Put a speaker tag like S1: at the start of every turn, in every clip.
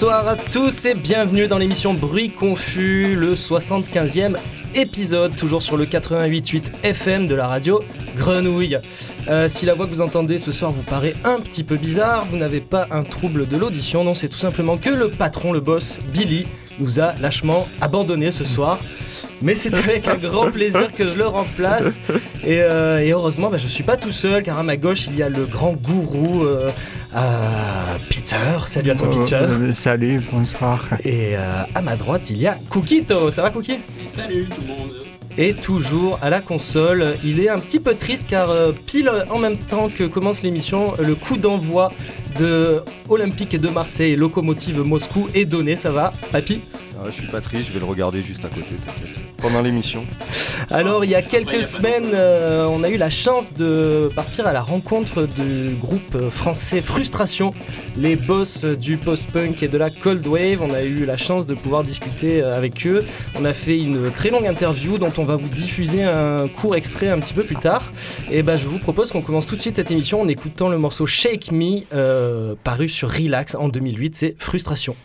S1: Bonsoir à tous et bienvenue dans l'émission Bruit Confus, le 75e épisode, toujours sur le 88.8 FM de la radio Grenouille. Euh, si la voix que vous entendez ce soir vous paraît un petit peu bizarre, vous n'avez pas un trouble de l'audition, non, c'est tout simplement que le patron, le boss, Billy, nous a lâchement abandonné ce soir. Mais c'est avec un grand plaisir que je le remplace. Et, euh, heureusement, bah, je suis pas tout seul, car à ma gauche, il y a le grand gourou euh, euh, Peter. Salut à toi, Peter.
S2: Euh, salut, bonsoir.
S1: Et euh, à ma droite, il y a Cookito. Ça va, Cookie
S3: Salut tout le monde.
S1: Et toujours à la console, il est un petit peu triste car euh, pile en même temps que commence l'émission, le coup d'envoi de Olympique de Marseille, Locomotive Moscou est donné. Ça va, papy?
S4: Ah, je suis pas triste, je vais le regarder juste à côté, t'inquiète. Pendant l'émission.
S1: Alors, il y a quelques semaines, euh, on a eu la chance de partir à la rencontre du groupe français Frustration, les boss du post-punk et de la cold wave. On a eu la chance de pouvoir discuter euh, avec eux. On a fait une très longue interview dont on va vous diffuser un court extrait un petit peu plus tard. Et ben, je vous propose qu'on commence tout de suite cette émission en écoutant le morceau Shake Me, euh, paru sur Relax en 2008. C'est Frustration.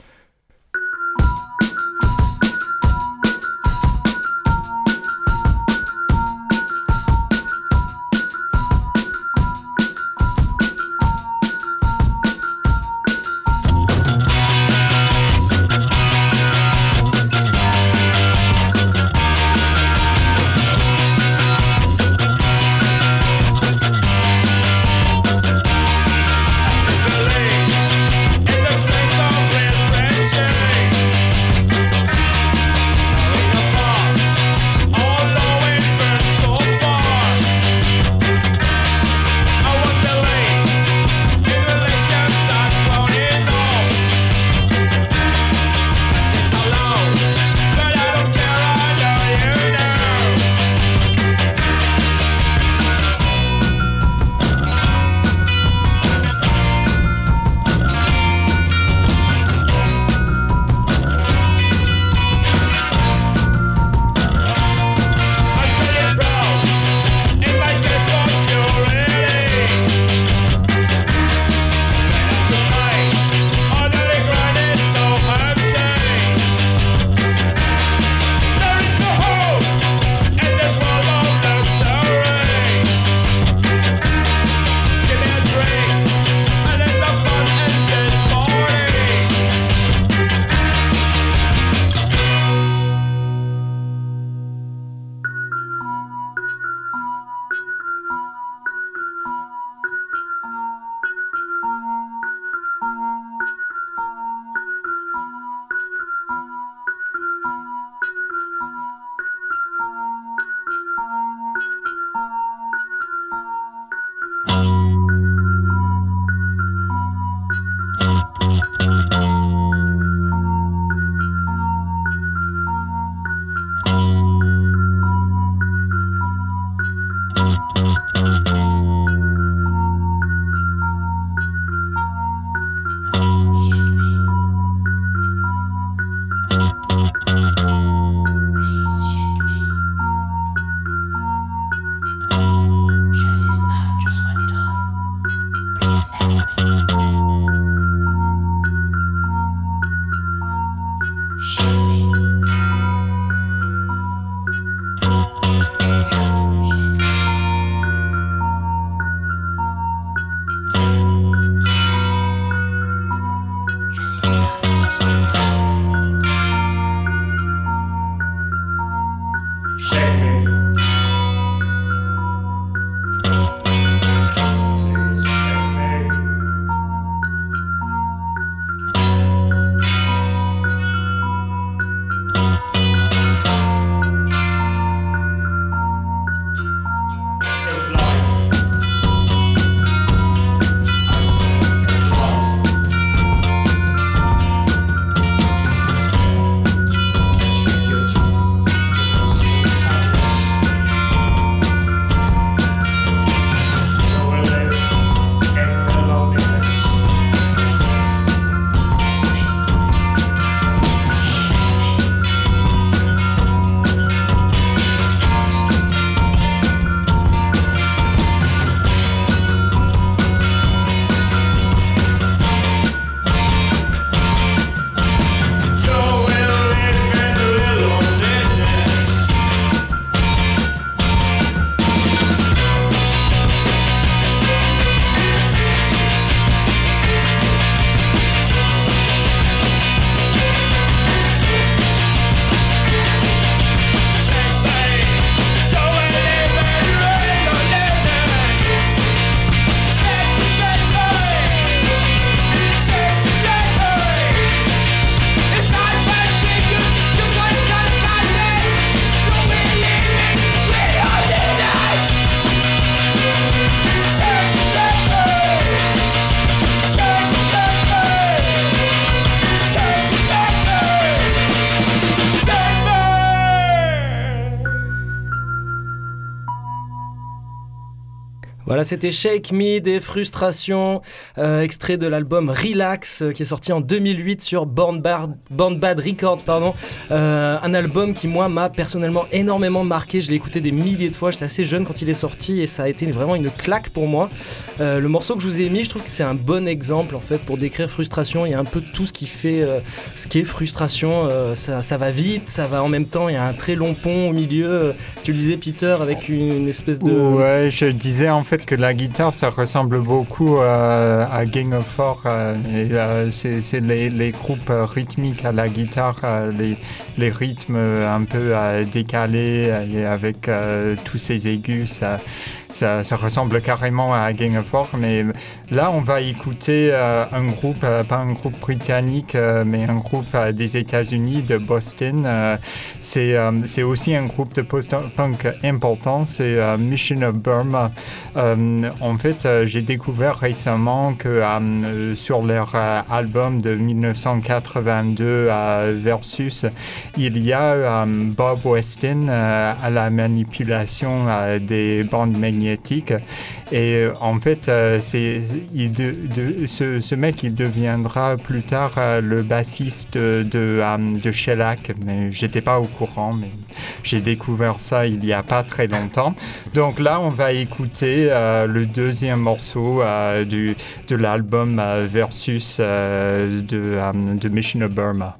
S1: Voilà, c'était Shake Me des frustrations, euh, extrait de l'album Relax euh, qui est sorti en 2008 sur Born Bad, Records, pardon. Euh, un album qui moi m'a personnellement énormément marqué. Je l'ai écouté des milliers de fois. J'étais assez jeune quand il est sorti et ça a été vraiment une claque pour moi. Euh, le morceau que je vous ai mis, je trouve que c'est un bon exemple en fait pour décrire frustration. Il y a un peu tout ce qui fait euh, ce qui est frustration. Euh, ça, ça va vite, ça va en même temps. Il y a un très long pont au milieu. Tu le disais Peter avec une, une espèce de
S2: Ouais, je disais en fait que la guitare, ça ressemble beaucoup euh, à Gang of Four. euh, euh, c'est les, groupes rythmiques à la guitare, les, rythmes un peu décalés et avec tous ces aigus. Ça, ressemble carrément à Gang of Four. Mais là, on va écouter euh, un groupe, euh, pas un groupe britannique, euh, mais un groupe des États-Unis, de Boston. C'est aussi un groupe de post-punk important, c'est Mission of Burma. En fait, j'ai découvert récemment que sur leur album de 1982 euh, Versus, il y a Bob Weston à la manipulation des bandes magnétiques. Et euh, en fait, euh, ce, mec, il deviendra plus tard euh, le bassiste de, de, de Shellac, mais j'étais pas au courant, mais j'ai découvert ça il y a pas très longtemps. Donc là, on va écouter le deuxième morceau de l'album Versus de, de Mission of Burma.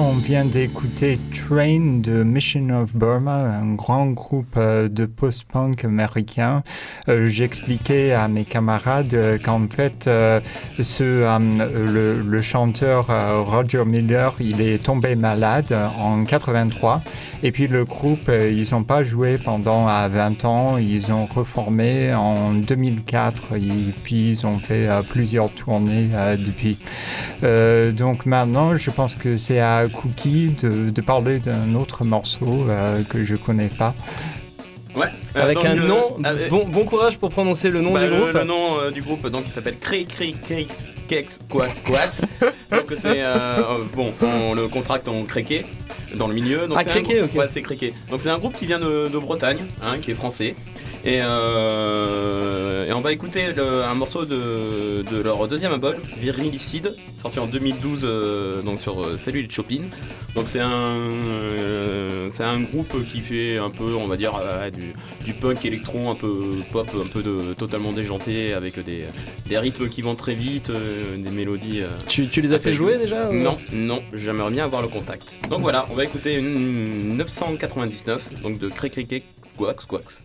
S2: On vient d'écouter Train de Mission of Burma, un grand groupe euh, de post-punk américain. Euh, J'expliquais à mes camarades euh, qu'en fait, le, chanteur Roger Miller, il est tombé malade en 83. Et puis le groupe, ils n'ont pas joué pendant euh, 20 ans. Ils ont reformé en 2004. Et puis ils ont fait plusieurs tournées depuis. Donc maintenant, je pense que c'est à Cookie de, de parler d'un autre morceau euh, que je connais pas.
S5: Ouais. Euh,
S1: Avec
S5: donc,
S1: un
S5: euh,
S1: nom,
S5: avec-
S1: bon, bon courage pour prononcer le nom
S5: bah,
S1: du
S5: le-
S1: groupe.
S5: Le, nom euh, du groupe, donc, il s'appelle Cray Cray Cake Cakes Quat Quat. donc c'est euh, euh, bon, on le contracte en créqué dans le milieu. Donc
S1: Ah, créqué,
S5: groupe-
S1: ok.
S5: Ouais, c'est créqué. Donc c'est un groupe qui vient de, de Bretagne, hein, qui est français. Et, euh, et on va écouter le- un morceau de, de leur deuxième album, Virilicide, sorti en 2012 euh, donc sur euh, Cellule Chopin. Donc c'est un, euh, c'est un groupe qui fait un peu, on va dire, euh, du, du punk électron, un peu pop, un peu de totalement déjanté, avec des, des rythmes qui vont très vite, euh, des mélodies. euh,
S1: Tu, tu les as fait jouer
S5: jouer.
S1: déjà ou-
S5: non, non, j'aimerais bien avoir le contact. Donc voilà, on va écouter une 999, donc de Crécriquet Squax Squax.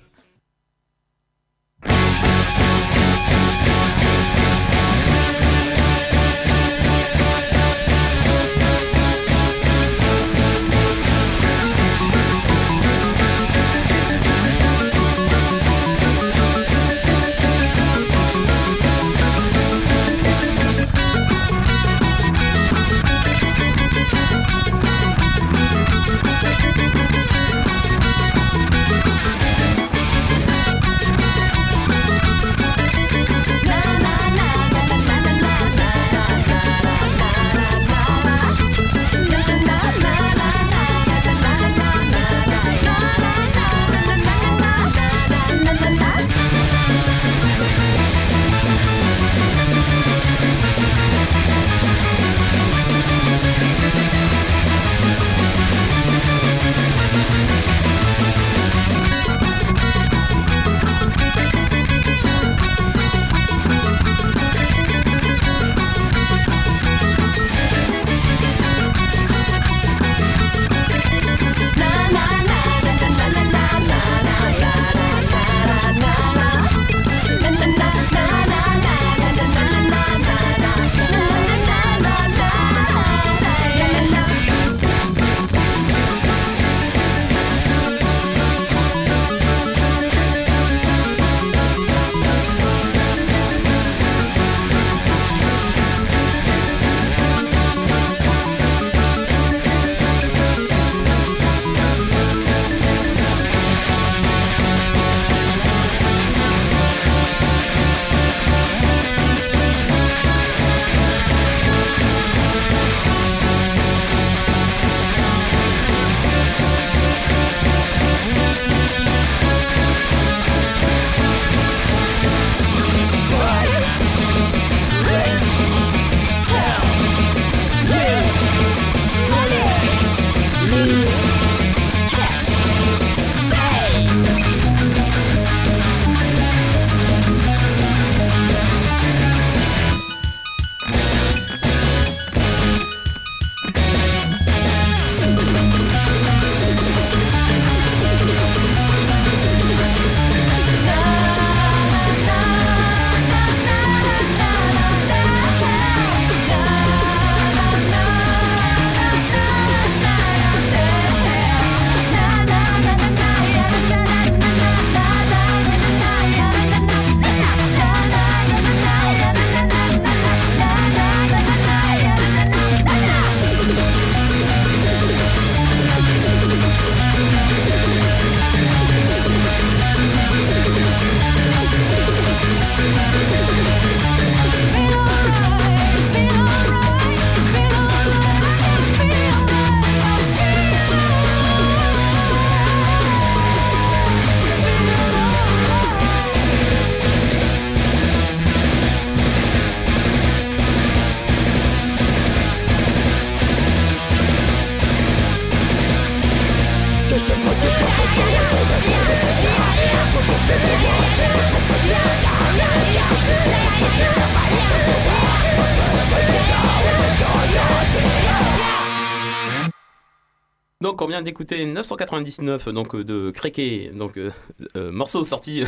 S5: Vient d'écouter 999 donc euh, de Créqué, donc euh, euh, morceau sorti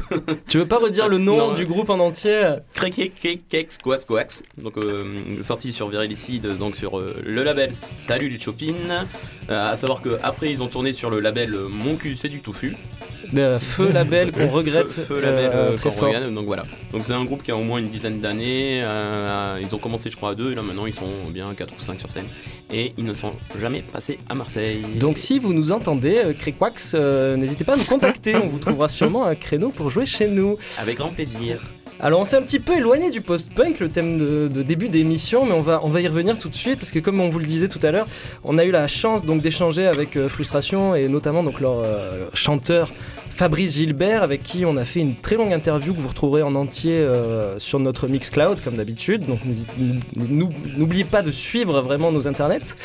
S1: Tu veux pas redire le nom
S5: Non.
S1: du groupe en entier
S5: Créqué Kex Quax Quax, donc euh, sorti sur Virilicide, donc sur le label Salut les Chopin. Euh, à savoir que après ils ont tourné sur le label Mon cul c'est du touffu.
S1: Feu label qu'on regrette
S5: Feu, feu label
S1: très
S5: qu'on
S1: fort.
S5: regarde, donc voilà. Donc c'est un groupe qui a au moins une dizaine d'années. ils ont commencé je crois à deux, et là maintenant ils sont bien 4 ou 5 sur scène. Et ils ne sont jamais passés à Marseille.
S1: Donc si vous nous entendez, euh, Créquax, euh, n'hésitez pas à nous contacter, on vous trouvera sûrement un créneau pour jouer chez nous.
S5: Avec grand plaisir.
S1: Alors on s'est un petit peu éloigné du post-punk, le thème de, de début d'émission, mais on va, on va y revenir tout de suite parce que comme on vous le disait tout à l'heure, on a eu la chance donc d'échanger avec euh, Frustration et notamment donc leur chanteur Fabrice Gilbert avec qui on a fait une très longue interview que vous retrouverez en entier euh, sur notre Mixcloud comme d'habitude. Donc n'oubliez pas de suivre vraiment nos internets.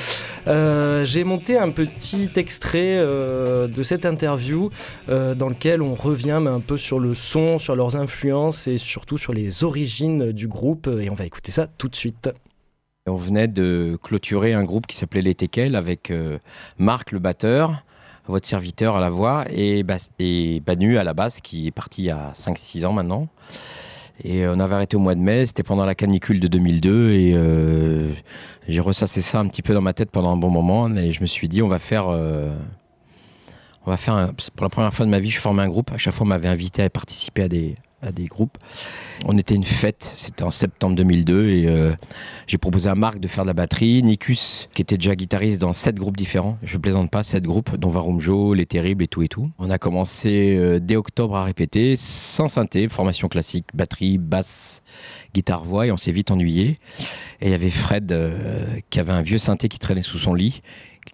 S1: Euh, J'ai monté un petit extrait euh, de cette interview dans lequel on revient un peu sur le son, sur leurs influences et surtout sur les origines du groupe. Et on va écouter ça tout de suite.
S6: On venait de clôturer un groupe qui s'appelait Les Teckels avec Marc le batteur, votre serviteur à la voix, et, et Banu à la basse qui est parti a 5-6 ans maintenant. Et on avait arrêté au mois de mai, c'était pendant la canicule de 2002 et euh, j'ai ressassé ça un petit peu dans ma tête pendant un bon moment et je me suis dit on va faire... euh, on va faire pour la première fois de ma vie, je formais un groupe. À chaque fois, on m'avait invité à participer à des, à des groupes. On était une fête, c'était en septembre 2002 et euh, j'ai proposé à Marc de faire de la batterie, Nikus qui était déjà guitariste dans sept groupes différents, je plaisante pas, sept groupes, dont Varumjo, Les Terribles et tout et tout. On a commencé euh, dès octobre à répéter, sans synthé, formation classique, batterie, basse, guitare, voix et on s'est vite ennuyé. Et il y avait Fred euh, qui avait un vieux synthé qui traînait sous son lit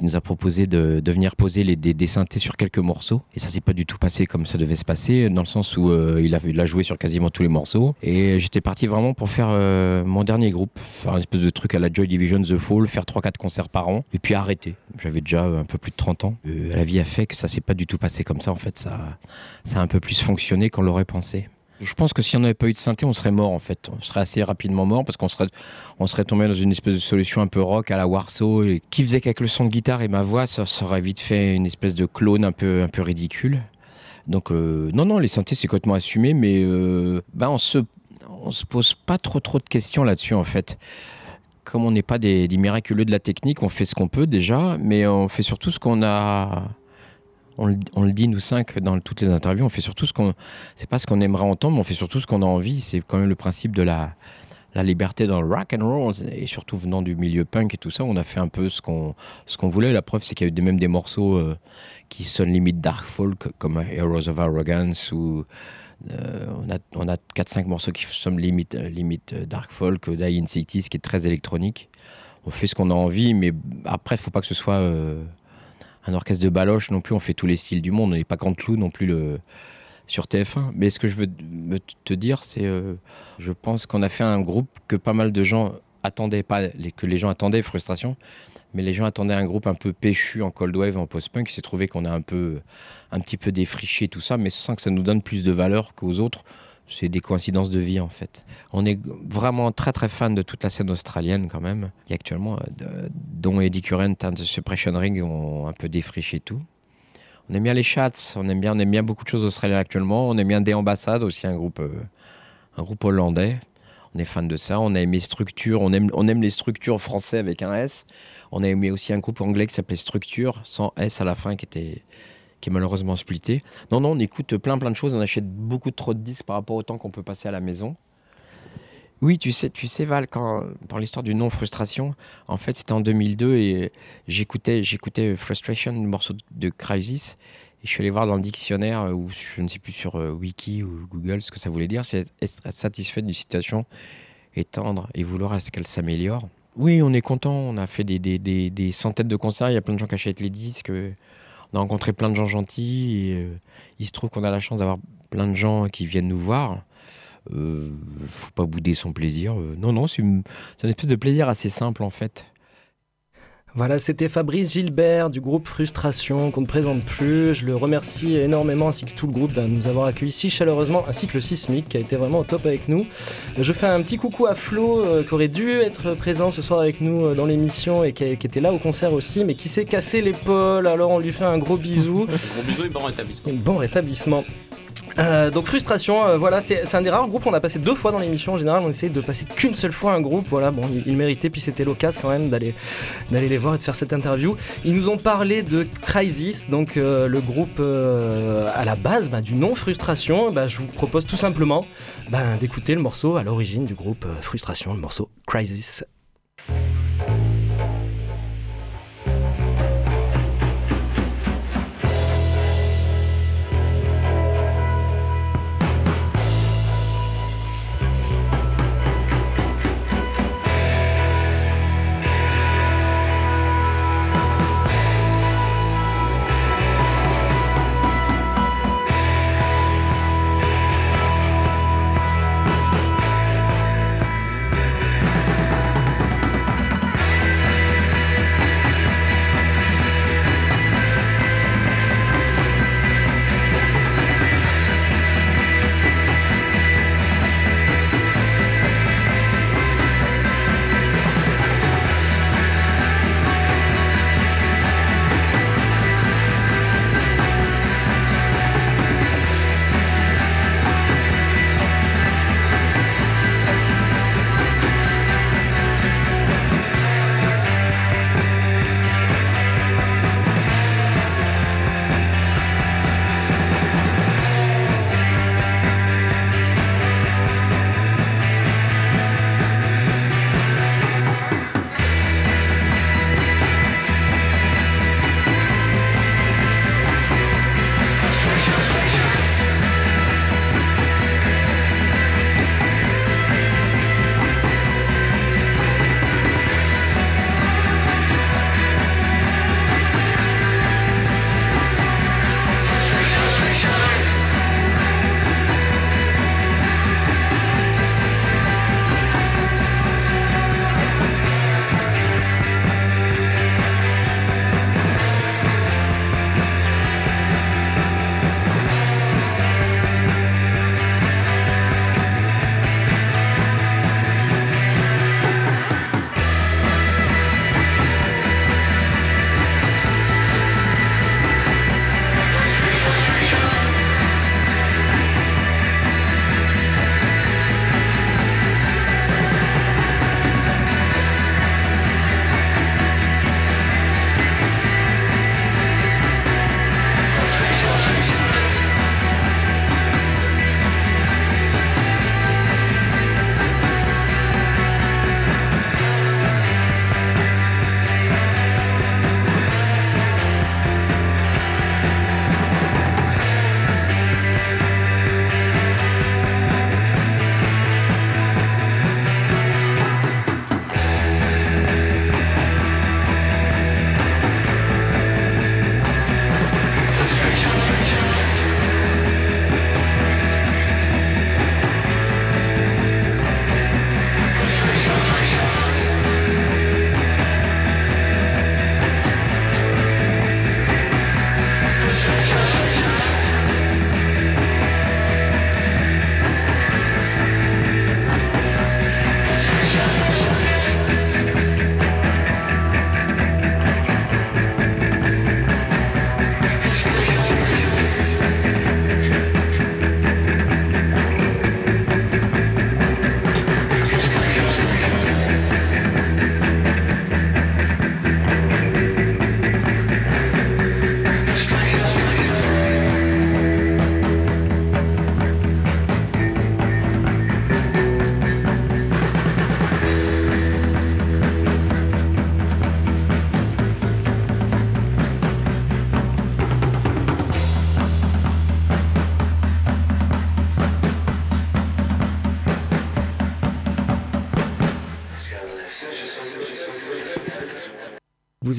S6: qui nous a proposé de, venir poser les, des, synthés sur quelques morceaux. Et ça s'est pas du tout passé comme ça devait se passer, dans le sens où euh, il, a, il joué sur quasiment tous les morceaux. Et j'étais parti vraiment pour faire euh, mon dernier groupe, faire un espèce de truc à la Joy Division, The Fall, faire 3-4 concerts par an, et puis arrêter. J'avais déjà un peu plus de 30 ans. Euh, la vie a fait que ça s'est pas du tout passé comme ça, en fait. Ça a un peu plus fonctionné qu'on l'aurait pensé. Je pense que si on n'avait pas eu de synthé, on serait mort en fait. On serait assez rapidement mort parce qu'on serait, on tombé dans une espèce de solution un peu rock à la Warsaw et qui faisait qu'avec le son de guitare et ma voix, ça, ça aurait vite fait une espèce de clone un peu, un peu ridicule. Donc euh, non, non, les synthés c'est complètement assumé, mais euh, ben on se, on se pose pas trop trop de questions là-dessus en fait. Comme on n'est pas des, des miraculeux de la technique, on fait ce qu'on peut déjà, mais on fait surtout ce qu'on a. On le, dit nous cinq dans toutes les interviews, on fait surtout ce qu'on. C'est pas ce qu'on aimerait entendre, mais on fait surtout ce qu'on a envie. C'est quand même le principe de la, liberté dans le rock and roll et surtout venant du milieu punk et tout ça, on a fait un peu ce qu'on ce qu'on voulait. La preuve, c'est qu'il y a eu même des morceaux euh, qui sonnent limite dark folk comme Heroes of Arrogance ou euh, on a on a quatre cinq morceaux qui sonnent limite euh, limite dark folk, Die in Cities qui est très électronique. On fait ce qu'on a envie, mais après, il faut pas que ce soit un orchestre de baloche non plus. On fait tous les styles du monde. On n'est pas Canteloup non plus le sur TF1. Mais ce que je veux te dire, c'est euh, je pense qu'on a fait un groupe que pas mal de gens attendaient, pas les, que les gens attendaient, frustration, mais les gens attendaient un groupe un peu péchu en cold wave, en post-punk. Il s'est trouvé qu'on a un peu, un petit peu défriché tout ça, mais sans que ça nous donne plus de valeur qu'aux autres. C'est des coïncidences de vie en fait. On est vraiment très très fan de toute la scène australienne quand même. Et actuellement, euh, dont Eddie Current and the Suppression Ring ont un peu défriché tout. On aime bien les Chats, on aime bien, on aime bien beaucoup de choses australiennes actuellement. On aime bien des ambassades aussi, un groupe, euh, un groupe hollandais. On est fan de ça. On a aimé Structure, on aime, on aime les structures français avec un S. On a aimé aussi un groupe anglais qui s'appelait Structure, sans S à la fin, qui était qui est malheureusement splitté. Non, non, on écoute plein plein de choses. On achète beaucoup trop de disques par rapport au temps qu'on peut passer à la maison. Oui, tu sais, tu sais Val, quand, dans l'histoire du non-frustration, en fait, c'était en 2002 et j'écoutais, j'écoutais Frustration, le morceau de Crisis, et je suis allé voir dans le dictionnaire, euh, ou je ne sais plus sur euh, Wiki ou Google, ce que ça voulait dire, c'est être satisfait d'une situation et tendre et vouloir à ce qu'elle s'améliore. Oui, on est content, on a fait des, des centaines de concerts, il y a plein de gens qui achètent les disques, euh, on a rencontré plein de gens gentils, et euh, il se trouve qu'on a la chance d'avoir plein de gens qui viennent nous voir. Euh, faut pas bouder son plaisir. Euh, non, non, c'est une, une espèce de plaisir assez simple en fait.
S1: Voilà, c'était Fabrice Gilbert du groupe Frustration qu'on ne présente plus. Je le remercie énormément ainsi que tout le groupe de nous avoir accueillis si chaleureusement, ainsi que le Sismic qui a été vraiment au top avec nous. Je fais un petit coucou à Flo euh, qui aurait dû être présent ce soir avec nous euh, dans l'émission et qui, qui était là au concert aussi, mais qui s'est cassé l'épaule. Alors on lui fait un gros bisou.
S5: Gros bisous et bon rétablissement.
S1: Bon rétablissement. Euh, donc frustration, euh, voilà, c'est un des rares groupes qu'on a passé deux fois dans l'émission. En général, on essaye de passer qu'une seule fois un groupe. Voilà, bon, il, méritait, puis c'était l'occasion quand même d'aller d'aller les voir et de faire cette interview. Ils nous ont parlé de Crisis, donc euh, le groupe à la base bah, du nom Frustration. Bah, je vous propose tout simplement bah, d'écouter le morceau à l'origine du groupe Frustration, le morceau. Crisis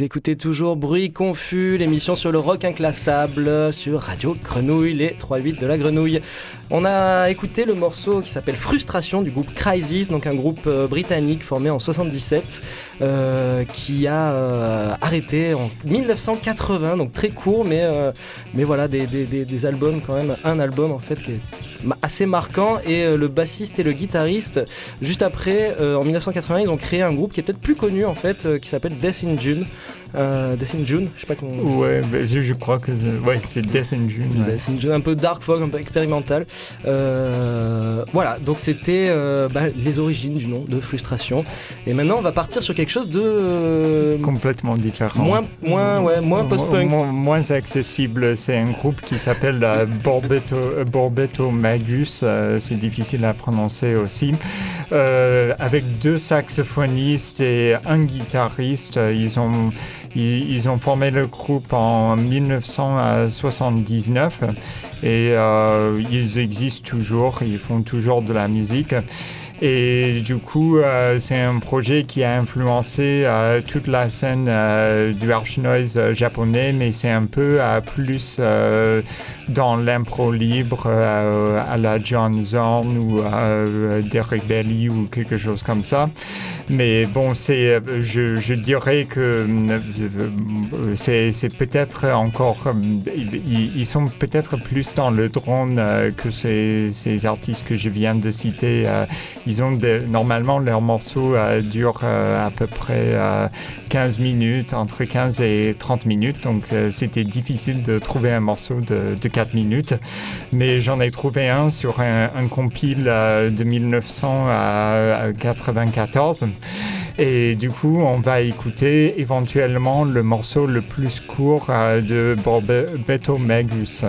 S1: Écoutez toujours Bruit Confus, l'émission sur le rock inclassable sur Radio Grenouille, les 3-8 de la Grenouille. On a écouté le morceau qui s'appelle Frustration du groupe Crisis, donc un groupe euh, britannique formé en 77 euh, qui a euh, arrêté en 1980, donc très court, mais, voilà, des, albums quand même, un album en fait qui est assez marquant. Et le bassiste et le guitariste juste après en 1980 ils ont créé un groupe qui est peut-être plus connu en fait qui s'appelle Death in June Euh, Death in June je sais pas comment
S2: Ouais, ben, je, je crois que ouais, c'est Death in June. ouais.
S1: Death in June, un peu dark folk un peu expérimental Euh, voilà donc c'était euh, bah, les origines du nom de frustration et maintenant on va partir sur quelque chose de euh,
S2: Complètement différent.
S1: moins moins ouais moins post-punk
S2: Mo- mo- moins accessible. C'est un groupe qui s'appelle Borbetto, euh, Borbetto Magus. c'est difficile à prononcer aussi. Avec deux saxophonistes et un guitariste. Ils ont, ils, ils ont formé le groupe en 1979 et euh, ils existent toujours. Ils font toujours de la musique. Et du coup, euh, c'est un projet qui a influencé euh, toute la scène euh, du arch noise japonais, mais c'est un peu plus dans l'impro libre à la John Zorn ou Derek Bailey ou quelque chose comme ça. Mais bon, c'est, je, dirais que c'est, peut-être encore, ils, sont peut-être plus dans le drone que ces artistes que je viens de citer. Euh, ils ont normalement leurs morceaux euh, durent euh, à peu près euh, 15 minutes, entre 15 et 30 minutes. Donc euh, c'était difficile de trouver un morceau de, de 4 minutes. Mais j'en ai trouvé un sur un, compile euh, de 1994. Et du coup, on va écouter éventuellement le morceau le plus court euh, de Borbetto Magus.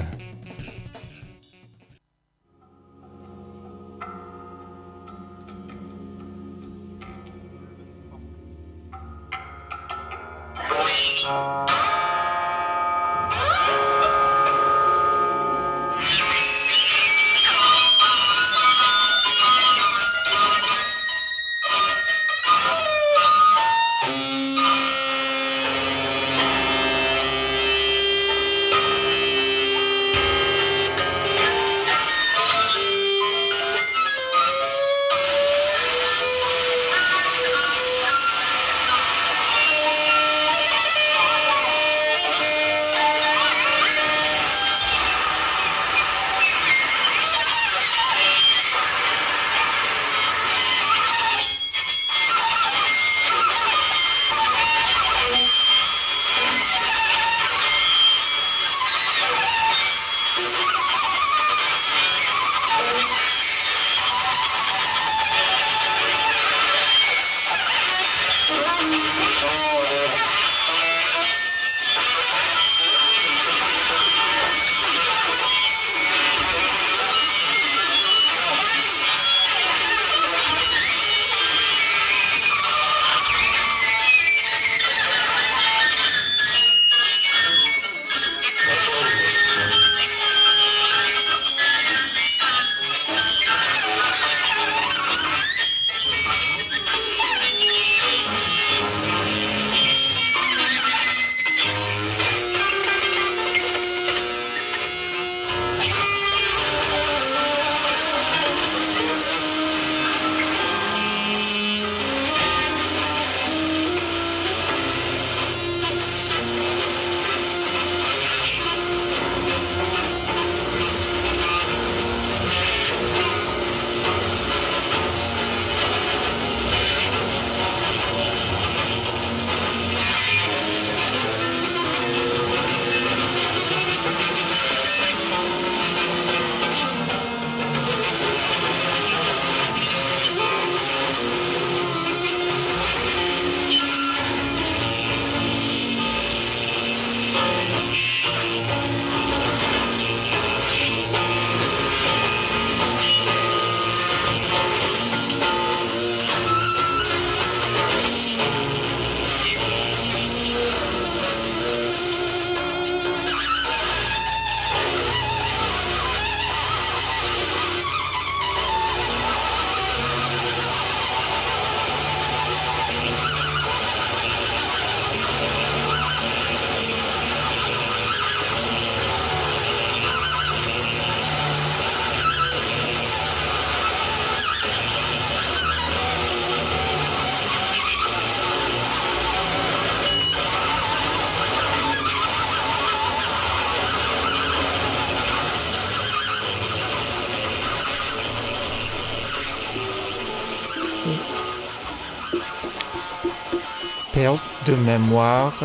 S2: De mémoire.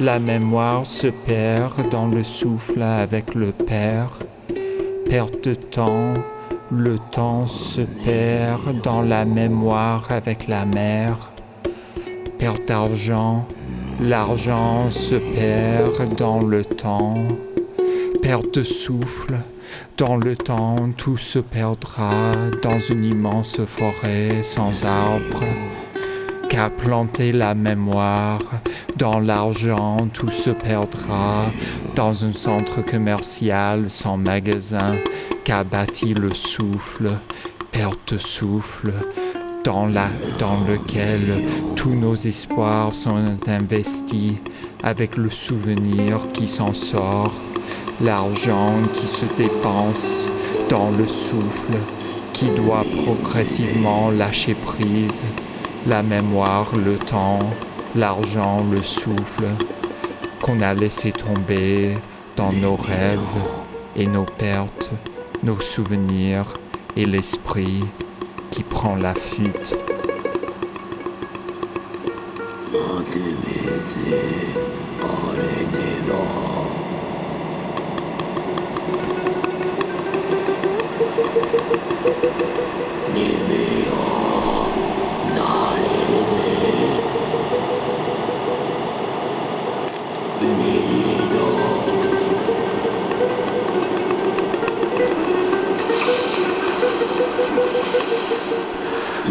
S2: La mémoire se perd dans le souffle avec le père. Perte de temps. Le temps se perd dans la mémoire avec la mère. Perte d'argent. L'argent se perd dans le temps. Perte de souffle. Dans le temps, tout se perdra dans une immense forêt sans arbres. Qu'a planté la mémoire, dans l'argent, tout se perdra dans un centre commercial sans magasin. Qu'a bâti le souffle, perte souffle, dans, dans lequel tous nos espoirs sont investis avec le souvenir qui s'en sort l'argent qui se dépense dans le souffle, qui doit progressivement lâcher prise, la mémoire, le temps, l'argent, le souffle, qu'on a laissé tomber dans nos rêves et nos pertes, nos souvenirs et l'esprit qui prend la fuite.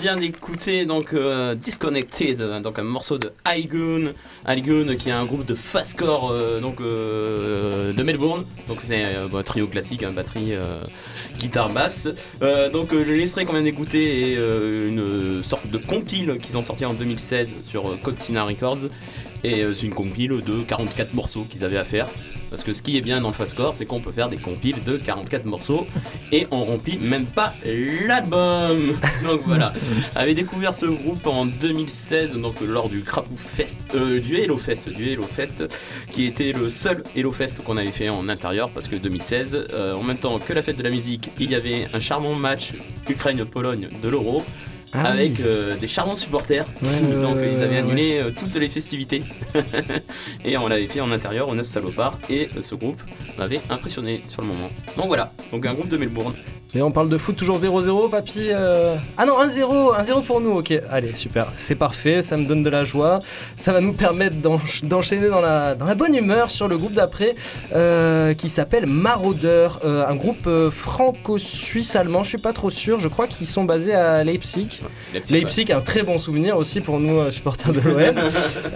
S5: vient d'écouter euh, Disconnected, donc un morceau de Algoon, Algoon qui est un groupe de fastcore euh, euh, de Melbourne. Donc c'est euh, un trio classique, hein, batterie, euh, guitare, basse. Euh, donc euh, l'extrait qu'on vient d'écouter est euh, une sorte de compile qu'ils ont sorti en 2016 sur euh, Code Records. Et euh, c'est une compile de 44 morceaux qu'ils avaient à faire. Parce que ce qui est bien dans le fastcore, c'est qu'on peut faire des compiles de 44 morceaux et on remplit même pas l'album. Donc voilà. Avait découvert ce groupe en 2016, donc lors du Crapou Fest, euh, du Hello Fest, du Hello Fest, qui était le seul Hello Fest qu'on avait fait en intérieur, parce que 2016, euh, en même temps que la fête de la musique, il y avait un charmant match Ukraine-Pologne de l'Euro.
S1: Ah
S5: avec
S1: oui.
S5: euh, des charmants supporters.
S1: Ouais,
S5: Donc ils avaient annulé euh, toutes les festivités. et on l'avait fait en intérieur au 9 salopards. Et euh, ce groupe m'avait impressionné sur le moment. Donc voilà, donc un groupe de Melbourne.
S1: Et on parle de foot toujours 0-0, papy euh, Ah non, 1-0, 1-0 pour nous, ok. Allez, super, c'est parfait, ça me donne de la joie. Ça va nous permettre d'ench- d'enchaîner dans la, dans la bonne humeur sur le groupe d'après, euh, qui s'appelle Maraudeur, euh, un groupe franco-suisse-allemand, je suis pas trop sûr, je crois qu'ils sont basés à Leipzig.
S5: Leipzig,
S1: Leipzig, un très bon souvenir aussi pour nous, euh, supporters de l'OM.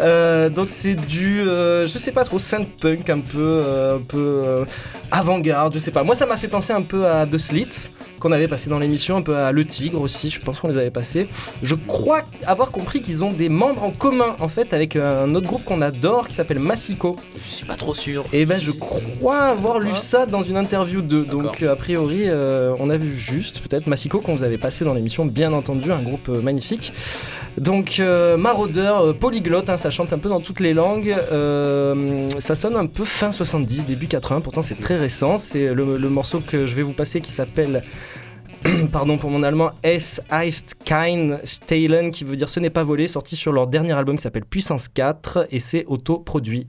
S1: Euh, donc c'est du, euh, je sais pas trop, synth-punk, un peu, un peu avant-garde, je sais pas. Moi, ça m'a fait penser un peu à The Slits qu'on avait passé dans l'émission, un peu à Le Tigre aussi, je pense qu'on les avait passés. Je crois avoir compris qu'ils ont des membres en commun en fait avec un autre groupe qu'on adore qui s'appelle Massico.
S5: Je suis pas trop sûr.
S1: Et ben je crois avoir lu ça dans une interview d'eux. Donc euh, a priori euh, on a vu juste peut-être Massico qu'on vous avait passé dans l'émission, bien entendu, un groupe euh, magnifique. Donc euh, Maraudeur, euh, polyglotte, hein, ça chante un peu dans toutes les langues. Euh, ça sonne un peu fin 70, début 80, pourtant c'est très récent. C'est le, le morceau que je vais vous passer qui s'appelle pardon pour mon allemand, S. Eist Kein Stehlen, qui veut dire ce n'est pas volé, sorti sur leur dernier album qui s'appelle Puissance 4 et c'est autoproduit.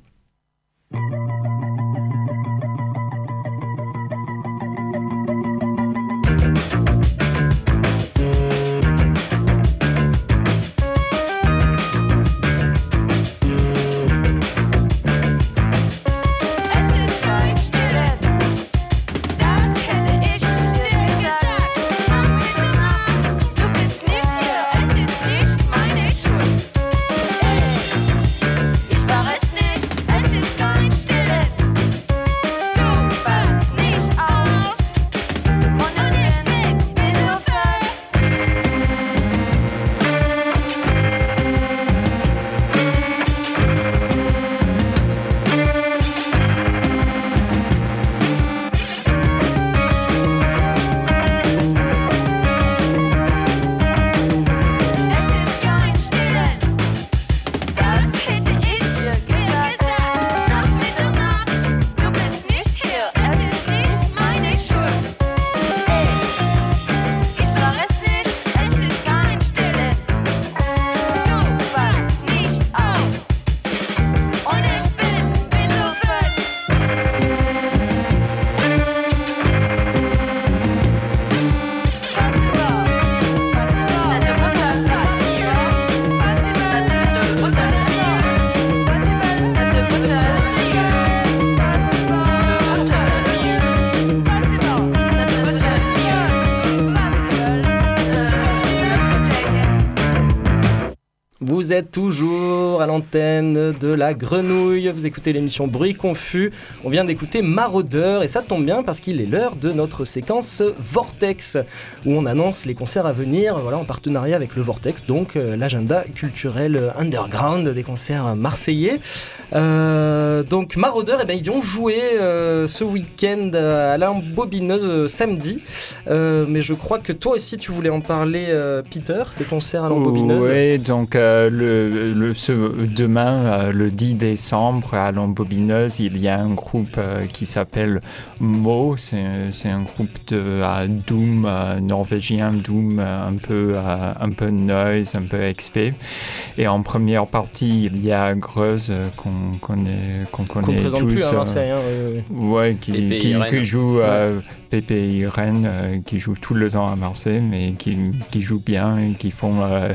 S1: Toujours à l'antenne de la grenouille, vous écoutez l'émission Bruit Confus, on vient d'écouter Maraudeur et ça tombe bien parce qu'il est l'heure de notre séquence Vortex où on annonce les concerts à venir voilà, en partenariat avec le Vortex, donc euh, l'agenda culturel underground des concerts marseillais. Euh, donc Maraudeur, eh ben, ils vont jouer euh, ce week-end à la Bobineuse samedi, mais je crois que toi aussi tu voulais en parler Peter, des concerts à l'embobineuse.
S2: Oui, donc le, le- ce, demain, euh, le 10 décembre, à l'embobineuse, il y a un groupe euh, qui s'appelle Mo. C'est un groupe de euh, Doom euh, norvégien, Doom euh, un peu, euh, un peu noise, un peu XP. Et en première partie, il y a Greuze euh, qu'on connaît, qu'on
S1: qu'on
S2: connaît
S1: ne présente
S2: tous.
S1: plus
S2: euh,
S1: hein, oui, oui.
S2: Ouais, qui, qui, joue euh, Pépé et Irène, euh, qui joue tout le temps à Marseille, mais qui, qui jouent bien et qui font euh,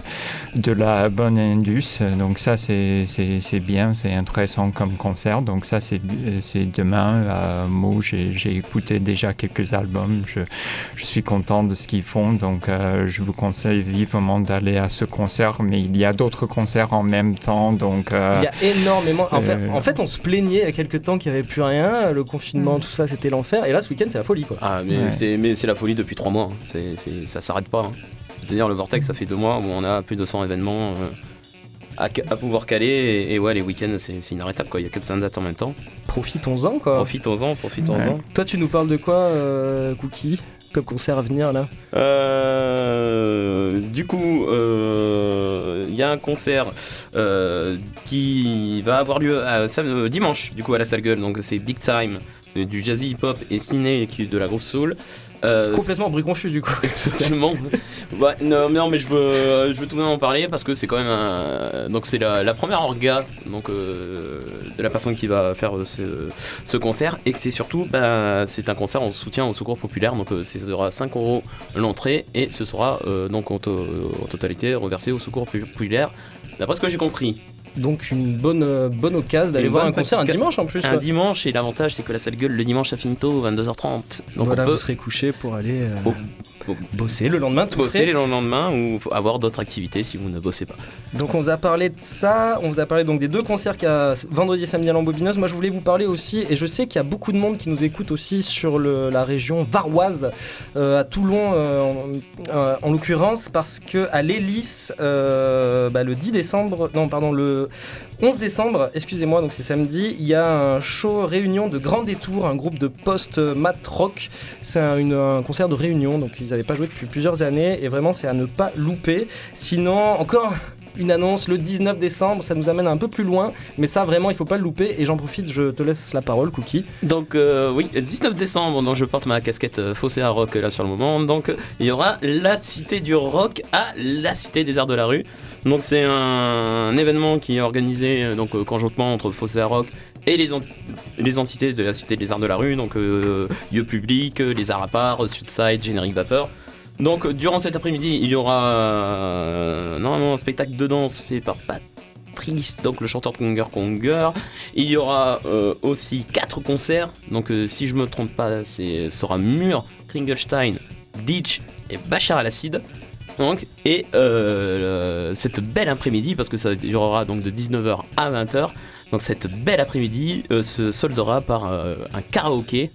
S2: de la bonne indus. Donc ça, c'est bien, c'est intéressant comme concert. Donc ça, c'est c'est demain. À Meaux, j'ai écouté déjà quelques albums. Je, je suis content de ce qu'ils font. Donc euh, je vous conseille vivement d'aller à ce concert. Mais il y a d'autres concerts en même temps. Donc euh,
S1: Il y a énormément. En, fait, en fait, on se plaignait il y a quelques temps qu'il n'y avait plus rien, le confinement, tout ça, c'était l'enfer. Et là, ce week-end, c'est la folie, quoi.
S5: Ah, mais
S2: Ouais.
S5: c'est mais c'est la folie depuis trois mois. hein. Ça s'arrête pas. hein. Je veux dire, le Vortex, ça fait deux mois où on a plus de 100 événements euh, à, à pouvoir caler. Et, et ouais, les week-ends, c'est inarrêtable quoi. Il y a 400 dates en même temps.
S1: Profitons-en quoi.
S5: Profitons-en, profitons-en.
S1: Toi, tu nous parles de quoi, euh, Cookie Comme concert à venir là?
S5: Euh, du coup, euh, il y a un concert euh, qui va avoir lieu à, dimanche, du coup à la salle gueule. Donc c'est Big Time, du jazzy hip hop et ciné qui est de la grosse soul. Euh,
S1: Complètement bruit confus du coup.
S5: Totalement. Ouais, non, non, mais je veux, je veux tout de même en parler parce que c'est quand même un. Donc, c'est la, la première orga donc, euh, de la personne qui va faire euh, ce, ce concert et que c'est surtout. Bah, c'est un concert en soutien au secours populaire. Donc, euh, ce sera 5 euros l'entrée et ce sera euh, donc en, to- en totalité reversé au secours pu- populaire. D'après ce que j'ai compris,
S1: Donc une bonne, euh, bonne occasion d'aller voir un concert un dimanche en plus.
S5: un
S1: quoi.
S5: dimanche et l'avantage c'est que la salle gueule le dimanche ça finit tôt, 22h30. Donc,
S1: voilà,
S5: on peut
S1: vous serez couché pour aller euh,
S5: Oh.
S1: Bosser le lendemain. Tout
S5: bosser le lendemain ou avoir d'autres activités si vous ne bossez pas.
S1: Donc on vous a parlé de ça, on vous a parlé donc des deux concerts qu'il y a vendredi et samedi à l'Ambobineuse. Moi je voulais vous parler aussi, et je sais qu'il y a beaucoup de monde qui nous écoute aussi sur le- la région varoise, euh, à Toulon euh, en, euh, en l'occurrence, parce que à l'Hélice, bah, le 10 décembre, non pardon, le 11 décembre, excusez-moi, donc c'est samedi, il y a un show réunion de Grand Détour, un groupe de post-mat rock. C'est un, un concert de réunion, donc ils pas joué depuis plusieurs années, et vraiment c'est à ne pas louper. Sinon, encore une annonce le 19 décembre, ça nous amène un peu plus loin, mais ça vraiment il faut pas le louper, et j'en profite, je te laisse la parole, Cookie.
S5: Donc euh, oui, 19 décembre, donc je porte ma casquette euh, Fossé à Rock là sur le moment. Donc euh, il y aura la Cité du Rock à la Cité des Arts de la Rue. Donc c'est un, événement qui est organisé euh, donc euh, conjointement entre Fossé à Rock et les, ent- les entités de la Cité des Arts de la Rue, donc euh, lieu public, euh, les arts à part, euh, Sudside, Générique Vapeur. Donc durant cet après-midi, il y aura euh, normalement un spectacle de danse fait par Patrice, donc le chanteur Conger Conger. Il y aura euh, aussi quatre concerts. Donc, euh, si je me trompe pas, c'est sera Mur, Kringelstein, Ditch et Bachar al-Assad. Donc, et cette belle après-midi, parce que ça durera donc de 19h à 20h. Donc, cette belle après-midi se soldera par un karaoké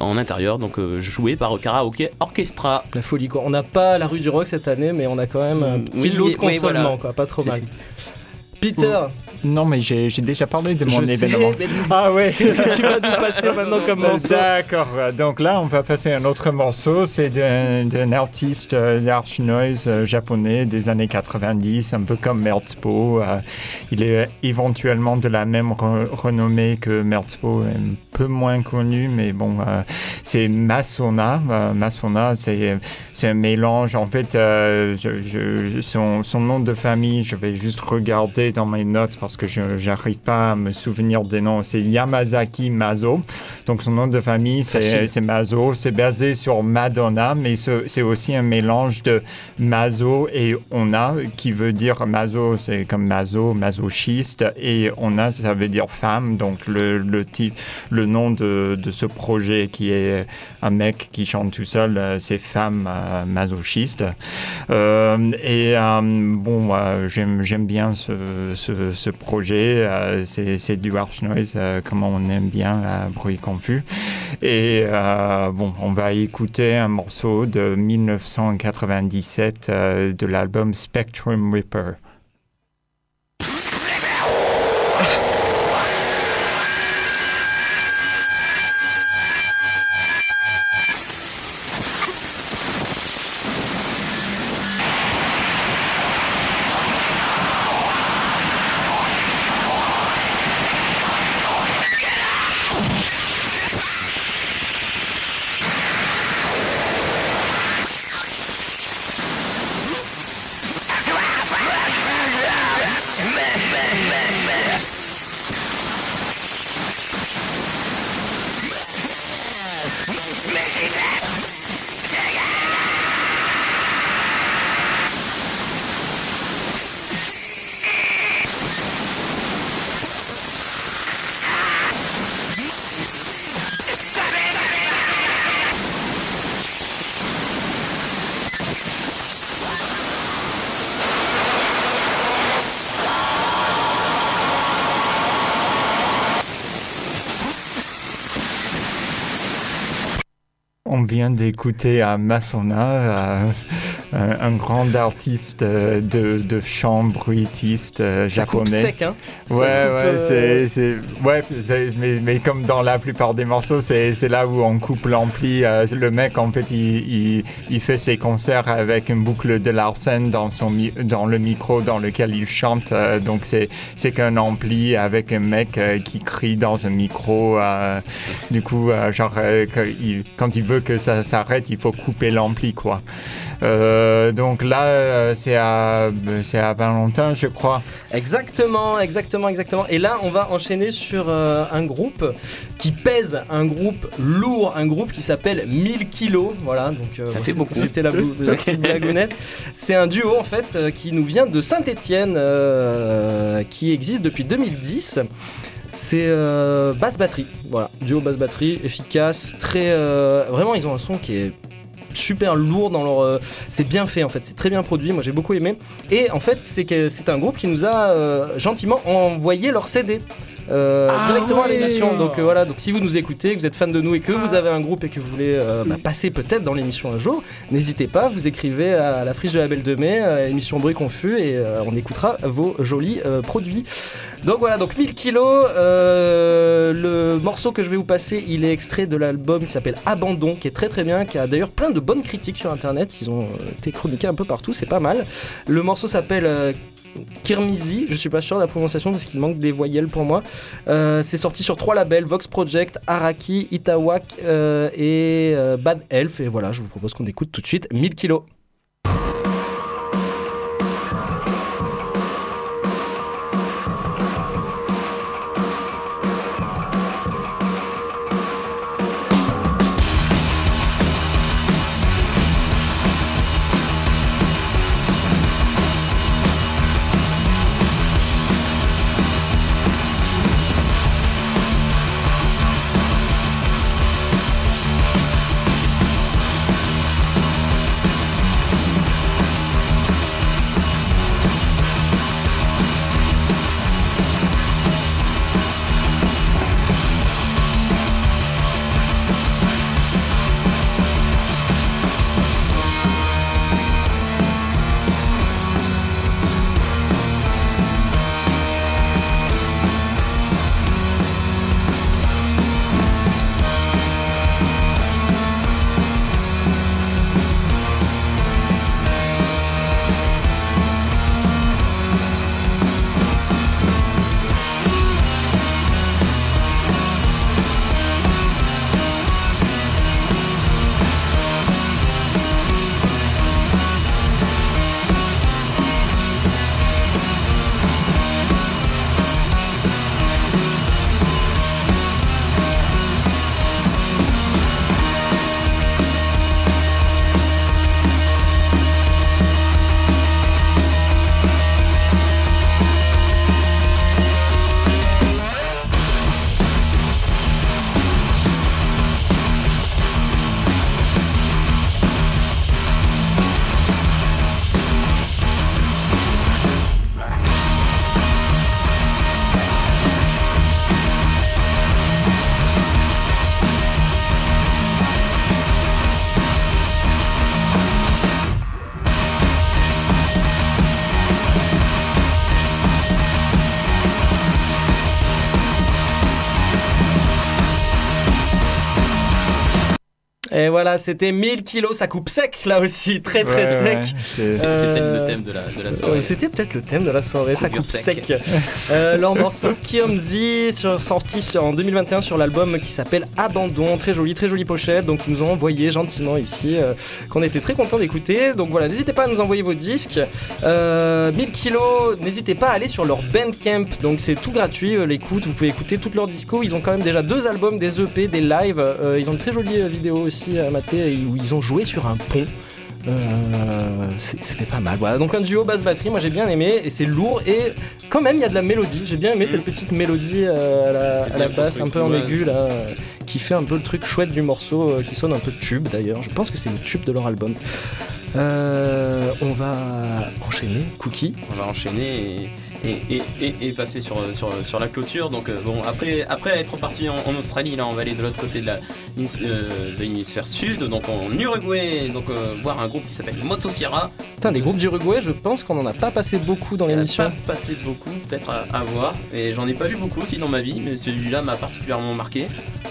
S5: en intérieur, donc euh, joué par Karaoké Orchestra.
S1: La folie quoi. On n'a pas la rue du rock cette année, mais on a quand même un
S5: Mm,
S1: petit
S5: oui,
S1: lot de
S5: oui, voilà.
S1: quoi, pas trop
S5: Si,
S1: mal.
S5: si.
S1: Peter,
S2: Non, mais j'ai déjà parlé de mon
S1: je
S2: événement. Ah ouais.
S1: qu'est-ce que tu vas nous passer maintenant comme morceau
S2: D'accord, donc là on va passer à un autre morceau, c'est d'un artiste euh, d'arch noise euh, japonais des années 90, un peu comme Merzbo. euh, il est éventuellement de la même re- renommée que Merzbo, un peu moins connu, mais bon, euh, c'est Masona. Masona, c'est c'est un mélange, en fait, je- je- son, son nom de famille, je vais juste regarder dans mes notes parce que je n'arrive pas à me souvenir des noms, c'est Yamazaki Mazo. Donc son nom de famille, c'est c'est Mazo. C'est basé sur Madonna, mais ce- c'est aussi un mélange de Mazo et Ona, qui veut dire Mazo, c'est comme Mazo, masochiste, et Ona, ça veut dire femme. Donc le, le titre, le nom de, de ce projet qui est un mec qui chante tout seul, euh, c'est femme euh, masochiste. Euh, et euh, bon, euh, j'aime j'aime bien ce, ce, ce projet. Euh, c'est du harsh noise, euh, comme on aime bien, bruit confus. Et euh, bon, on va écouter un morceau de 1997 euh, de l'album Spectrum On vient d'écouter à euh, un, grand artiste euh, de, de chant bruitiste euh,
S1: Ça coupe
S2: japonais.
S1: sec, hein.
S2: Ouais, ouais,
S1: euh,
S2: c'est, c'est- ouais, mais, mais comme dans la plupart des morceaux, c'est, c'est là où on coupe l'ampli. le mec, en fait, il, il, il fait ses concerts avec une boucle de Larsen dans, son, mi- dans le micro dans lequel il chante. donc, c'est, c'est qu'un ampli avec un mec qui crie dans un micro. du coup, genre, quand il veut que ça s'arrête, il faut couper l'ampli, quoi. Euh, donc là, euh, c'est à, c'est à Valentin, je crois.
S1: Exactement, exactement, exactement. Et là, on va enchaîner sur euh, un groupe qui pèse, un groupe lourd, un groupe qui s'appelle 1000 kilos. Voilà, donc euh,
S5: Ça
S1: bon,
S5: fait
S1: c'est-
S5: beaucoup.
S1: C'était la, la petite blagounette. C'est un duo en fait euh, qui nous vient de Saint-Étienne, qui existe depuis 2010. C'est euh, basse batterie, voilà, duo basse batterie, efficace, très, euh, vraiment ils ont un son qui est super lourd dans leur, euh, c'est bien fait en fait, c'est très bien produit, moi j'ai beaucoup aimé. Et en fait, c'est que c'est un groupe qui nous a euh, gentiment envoyé leur CD. Euh,
S2: Ah
S1: directement à l'émission. Donc euh, voilà. Donc si vous nous écoutez que vous êtes fan de nous et que
S2: Ah.
S1: vous avez un groupe et que vous voulez euh, bah, passer peut-être dans l'émission un jour n'hésitez pas. Vous écrivez à la friche de la Belle de Mai émission bruit confus et on écoutera vos jolis produits. Donc voilà. Donc 1000 kilos le morceau que je vais vous passer il est extrait de l'album qui s'appelle Abandon qui est très très bien qui a d'ailleurs plein de bonnes critiques sur internet. Ils ont été chroniqués un peu partout. C'est pas mal. Le morceau s'appelle Kirmizi, je suis pas sûr de la prononciation parce qu'il manque des voyelles pour moi. Euh, c'est sorti sur trois labels Vox Project, Araki, Itawak euh, et euh, Bad Elf. Et voilà, je vous propose qu'on écoute tout de suite 1000 kilos. Voilà, c'était 1000 kilos, ça coupe sec là aussi, très très
S2: Ouais,
S1: sec.
S2: ouais, c'est-
S1: Euh,
S5: peut-être le thème de la, de la
S1: Euh,
S5: soirée.
S1: C'était peut-être le thème de la soirée, ça coupe sec.
S5: sec.
S1: Euh, leur morceau Kiomzi, sur, sorti en 2021 sur l'album qui s'appelle Abandon, très joli, très jolie pochette. Donc ils nous ont envoyé gentiment ici, euh, qu'on était très content d'écouter. Donc voilà, n'hésitez pas à nous envoyer vos disques. Euh, 1000 kilos, n'hésitez pas à aller sur leur Bandcamp. Donc c'est tout gratuit, euh, l'écoute. Vous pouvez écouter toutes leurs discos. Ils ont quand même déjà deux albums, des EP, des lives. Euh, ils ont une très jolie euh, vidéo aussi à où ils ont joué sur un pont. Euh, C'était pas mal. Voilà, donc un duo basse batterie, moi j'ai bien aimé et c'est lourd et quand même il y a de la mélodie. J'ai bien aimé
S5: Mm.
S1: cette petite mélodie euh, à la, à basse, un peu en aigu là, euh, qui fait un peu le truc chouette du morceau, qui sonne un peu tube d'ailleurs. Je pense que c'est le tube de leur album. On va enchaîner, Cookie.
S5: On va enchaîner et, et, et, et passer sur, sur, sur la clôture. Donc euh, bon, après, après être parti en, en Australie, là on va aller de l'autre côté de la- euh, l'hémisphère sud, donc en Uruguay, donc euh, voir un groupe qui s'appelle Motosierra.
S1: Putain, des groupes d'Uruguay, je pense qu'on en a pas passé beaucoup dans l'émission.
S5: pas passé beaucoup, peut-être à, à voir. Et j'en ai pas vu beaucoup aussi dans ma vie, mais celui-là m'a particulièrement marqué.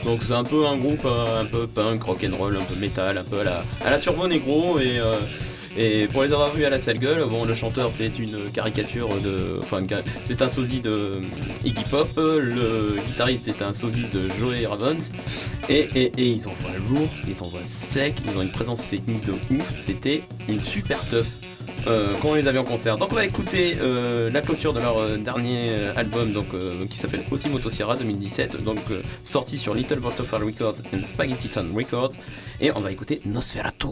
S5: Donc c'est un peu un groupe un peu punk, rock'n'roll, un peu métal, un peu à la, à la Turbo Negro. Et, euh, et pour les avoir vus à la sale gueule, bon, le chanteur c'est une caricature de. Enfin, c'est un sosie de Iggy Pop, le guitariste c'est un sosie de Joey Ravens. Et, et, et ils envoient lourd, ils envoient sec, ils ont une présence scénique de ouf. C'était une super teuf euh, quand on les avait en concert. Donc on va écouter euh, la clôture de leur euh, dernier euh, album donc, euh, qui s'appelle aussi Motosierra 2017, donc sorti sur Little Waterfall Records et Spaghetti Town Records. Et on va écouter Nosferatu.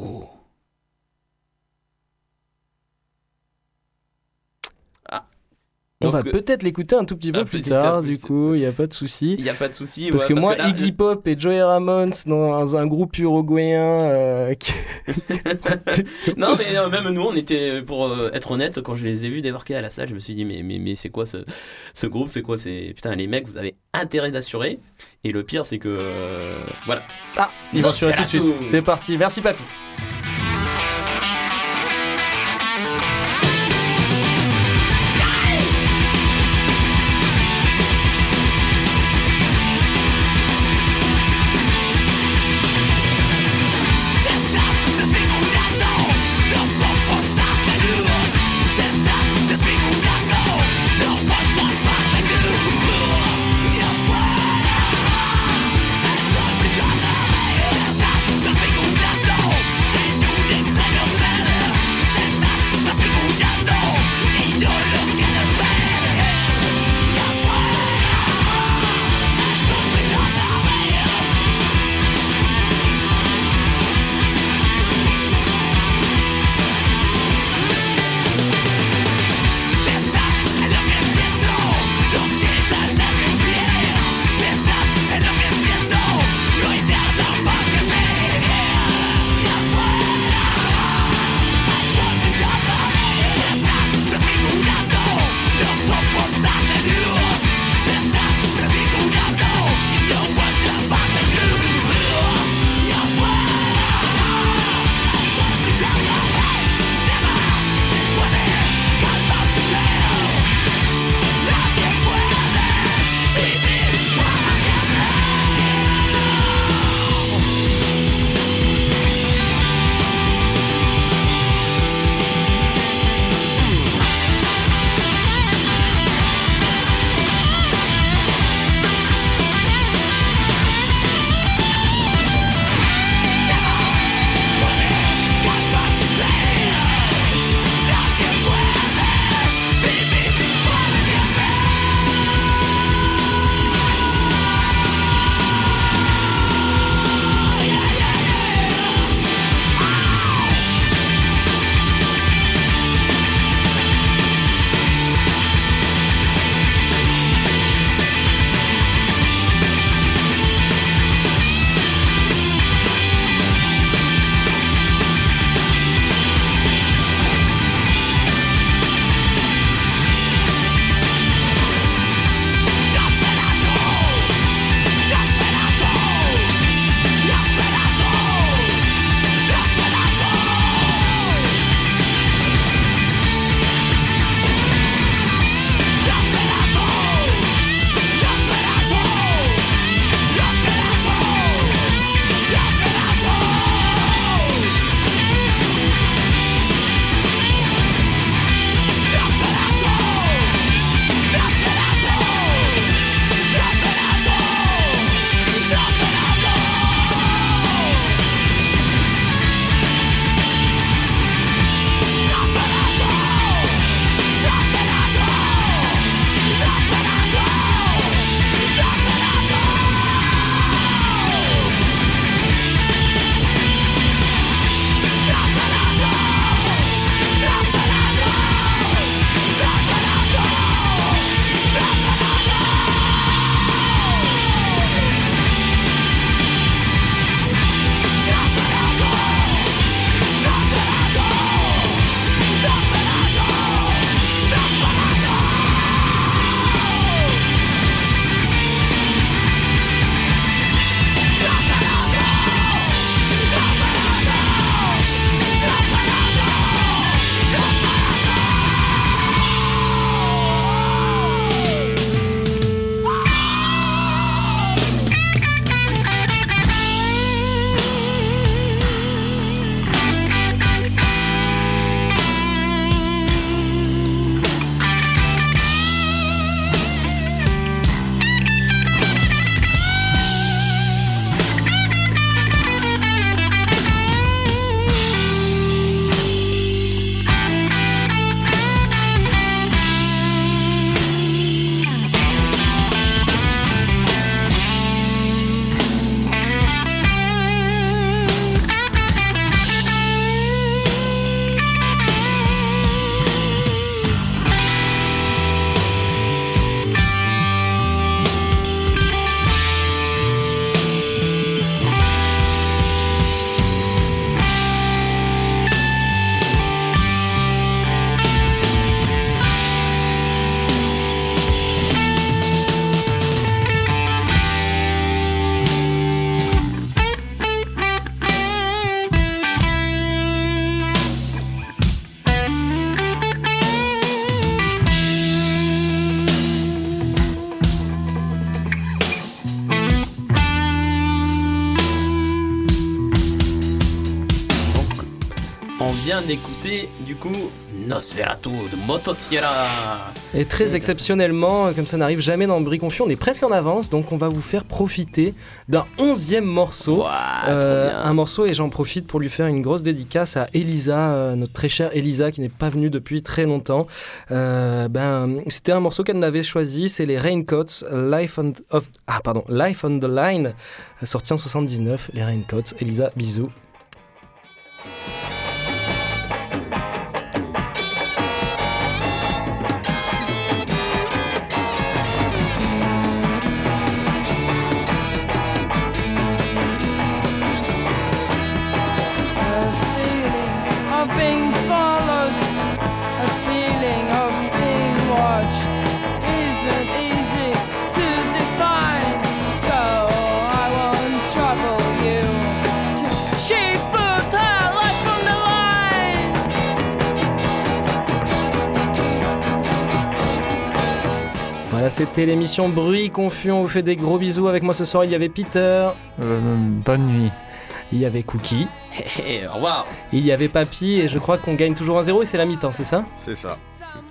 S1: On
S5: Donc,
S1: va
S5: euh,
S1: peut-être l'écouter un tout petit peu plus tard, du coup, il n'y a pas de souci.
S5: il n'y a pas de souci.
S1: Parce
S5: ouais,
S1: que moi,
S5: là,
S1: Iggy Pop et Joey Ramones dans un groupe uruguayen euh, qui-
S5: Non, mais euh, même nous, on était, pour euh, être honnête, quand je les ai vus débarquer à la salle, je me suis dit, mais, mais, mais c'est quoi ce, ce groupe C'est quoi c'est Putain, les mecs, vous avez intérêt d'assurer. Et le pire, c'est que. voilà.
S1: Ah, il va assurer tout de suite. C'est parti, merci papy.
S5: Nosferatu de Motosierra.
S1: Et très exceptionnellement, comme ça n'arrive jamais dans Brie Confus, on est presque en avance, donc on va vous faire profiter d'un onzième morceau. Euh, un morceau et j'en profite pour lui faire une grosse dédicace à Elisa, euh, notre très chère Elisa qui n'est pas venue depuis très longtemps. Euh, ben, c'était un morceau qu'elle avait choisi, c'est les Raincoats, Life on, of, ah, pardon, Life on the Line, sorti en 79, les Raincoats. Elisa, bisous. C'était l'émission Bruit Confus. On vous fait des gros bisous. Avec moi ce soir, il y avait Peter,
S2: Euh, bonne nuit.
S1: il y avait Cookie,
S5: Hé, au revoir.
S1: il y avait Papy. Et je crois qu'on gagne toujours un 0 et c'est la mi-temps, c'est ça?
S4: C'est ça.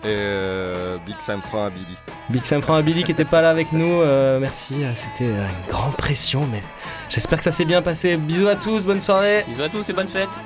S4: Et euh, Big Sam franc à Billy.
S1: Big Sam Franc à Billy qui était pas là avec nous. euh, merci, euh, c'était euh, une grande pression, mais j'espère que ça s'est bien passé. Bisous à tous, bonne soirée.
S5: Bisous à tous et bonne fête.